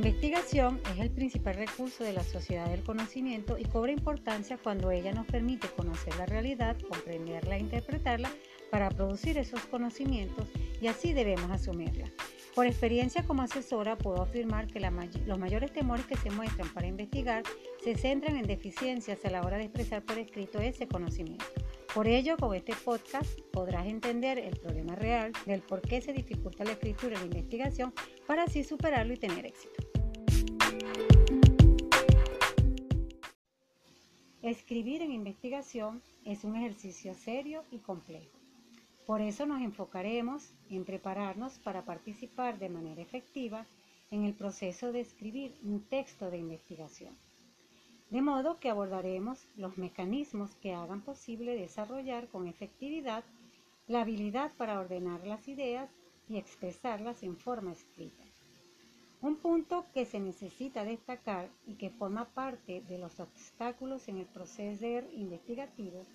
investigación es el principal recurso de la sociedad del conocimiento y cobra importancia cuando ella nos permite conocer la realidad, comprenderla e interpretarla para producir esos conocimientos y así debemos asumirla. Por experiencia como asesora puedo afirmar que los mayores temores que se muestran para investigar se centran en deficiencias a la hora de expresar por escrito ese conocimiento. Por ello, con este podcast podrás entender el problema real del por qué se dificulta la escritura y la investigación para así superarlo y tener éxito. Escribir en investigación es un ejercicio serio y complejo. Por eso nos enfocaremos en prepararnos para participar de manera efectiva en el proceso de escribir un texto de investigación. De modo que abordaremos los mecanismos que hagan posible desarrollar con efectividad la habilidad para ordenar las ideas y expresarlas en forma escrita. Un punto que se necesita destacar y que forma parte de los obstáculos en el proceso investigativo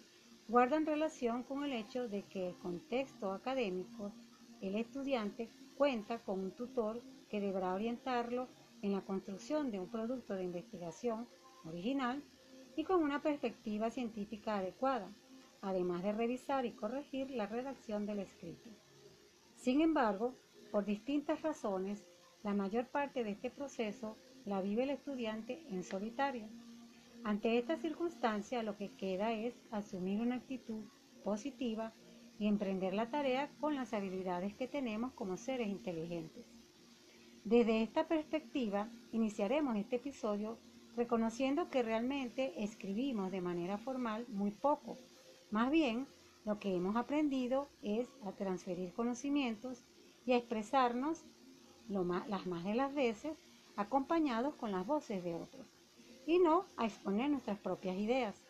guardan relación con el hecho de que el contexto académico, el estudiante cuenta con un tutor que deberá orientarlo en la construcción de un producto de investigación original y con una perspectiva científica adecuada, además de revisar y corregir la redacción del escrito. Sin embargo, por distintas razones, la mayor parte de este proceso la vive el estudiante en solitario ante esta circunstancia lo que queda es asumir una actitud positiva y emprender la tarea con las habilidades que tenemos como seres inteligentes. Desde esta perspectiva, iniciaremos este episodio reconociendo que realmente escribimos de manera formal muy poco. Más bien, lo que hemos aprendido es a transferir conocimientos y a expresarnos las más de las veces acompañados con las voces de otros y no a exponer nuestras propias ideas.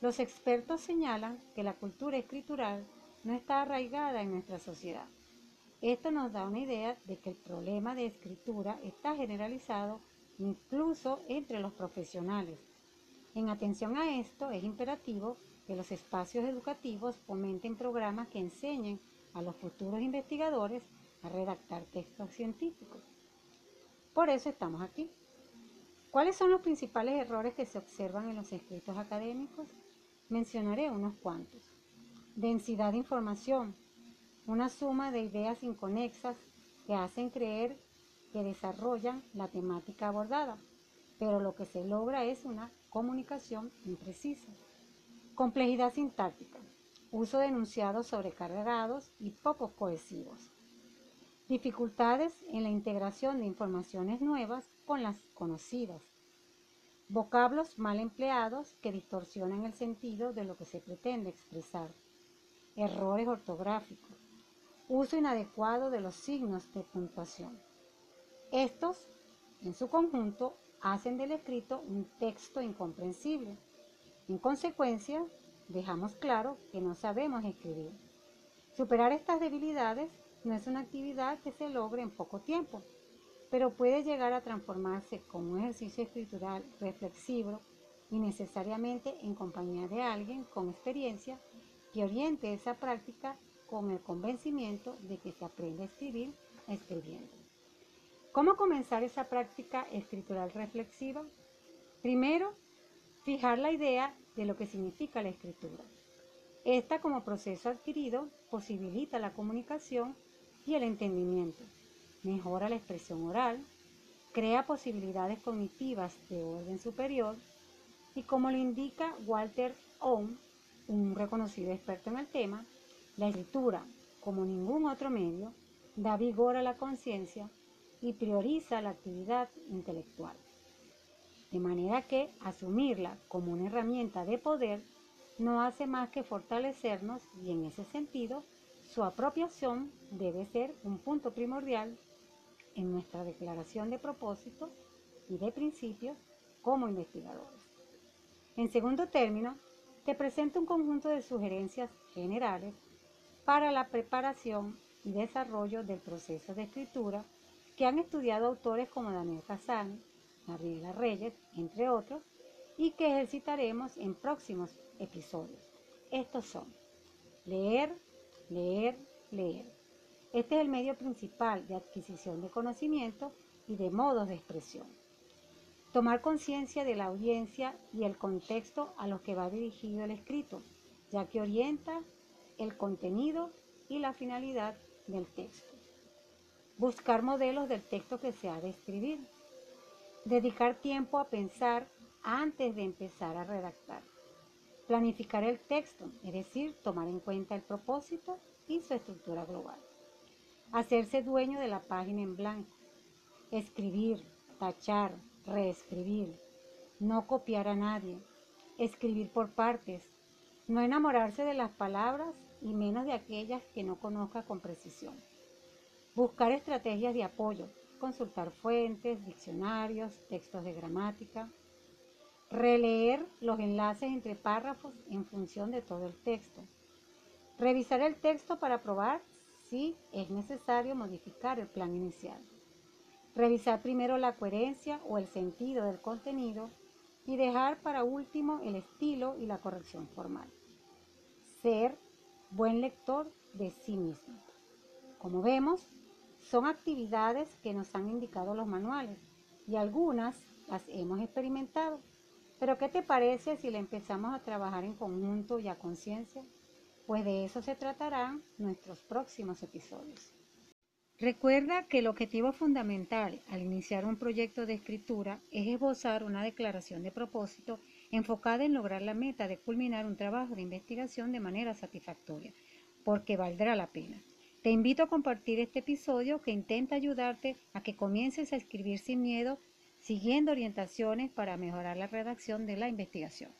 Los expertos señalan que la cultura escritural no está arraigada en nuestra sociedad. Esto nos da una idea de que el problema de escritura está generalizado incluso entre los profesionales. En atención a esto, es imperativo que los espacios educativos fomenten programas que enseñen a los futuros investigadores a redactar textos científicos. Por eso estamos aquí. ¿Cuáles son los principales errores que se observan en los escritos académicos? Mencionaré unos cuantos. Densidad de información, una suma de ideas inconexas que hacen creer que desarrollan la temática abordada, pero lo que se logra es una comunicación imprecisa. Complejidad sintáctica, uso de enunciados sobrecargados y poco cohesivos. Dificultades en la integración de informaciones nuevas con las conocidas. Vocablos mal empleados que distorsionan el sentido de lo que se pretende expresar. Errores ortográficos. Uso inadecuado de los signos de puntuación. Estos, en su conjunto, hacen del escrito un texto incomprensible. En consecuencia, dejamos claro que no sabemos escribir. Superar estas debilidades no es una actividad que se logre en poco tiempo, pero puede llegar a transformarse como un ejercicio escritural reflexivo y necesariamente en compañía de alguien con experiencia que oriente esa práctica con el convencimiento de que se aprende a escribir escribiendo. ¿Cómo comenzar esa práctica escritural reflexiva? Primero, fijar la idea de lo que significa la escritura. Esta como proceso adquirido posibilita la comunicación y el entendimiento. Mejora la expresión oral, crea posibilidades cognitivas de orden superior y como lo indica Walter Ohm, un reconocido experto en el tema, la escritura, como ningún otro medio, da vigor a la conciencia y prioriza la actividad intelectual. De manera que asumirla como una herramienta de poder no hace más que fortalecernos y en ese sentido su apropiación debe ser un punto primordial en nuestra declaración de propósito y de principios como investigadores. En segundo término, te presento un conjunto de sugerencias generales para la preparación y desarrollo del proceso de escritura que han estudiado autores como Daniel Casani, Gabriela Reyes, entre otros, y que ejercitaremos en próximos episodios. Estos son leer, leer, leer. Este es el medio principal de adquisición de conocimiento y de modos de expresión. Tomar conciencia de la audiencia y el contexto a los que va dirigido el escrito, ya que orienta el contenido y la finalidad del texto. Buscar modelos del texto que se ha de escribir. Dedicar tiempo a pensar antes de empezar a redactar. Planificar el texto, es decir, tomar en cuenta el propósito y su estructura global. Hacerse dueño de la página en blanco. Escribir, tachar, reescribir. No copiar a nadie. Escribir por partes. No enamorarse de las palabras y menos de aquellas que no conozca con precisión. Buscar estrategias de apoyo. Consultar fuentes, diccionarios, textos de gramática. Releer los enlaces entre párrafos en función de todo el texto. Revisar el texto para probar si es necesario modificar el plan inicial. Revisar primero la coherencia o el sentido del contenido y dejar para último el estilo y la corrección formal. Ser buen lector de sí mismo. Como vemos, son actividades que nos han indicado los manuales y algunas las hemos experimentado. Pero ¿qué te parece si le empezamos a trabajar en conjunto y a conciencia? Pues de eso se tratarán nuestros próximos episodios. Recuerda que el objetivo fundamental al iniciar un proyecto de escritura es esbozar una declaración de propósito enfocada en lograr la meta de culminar un trabajo de investigación de manera satisfactoria, porque valdrá la pena. Te invito a compartir este episodio que intenta ayudarte a que comiences a escribir sin miedo siguiendo orientaciones para mejorar la redacción de la investigación.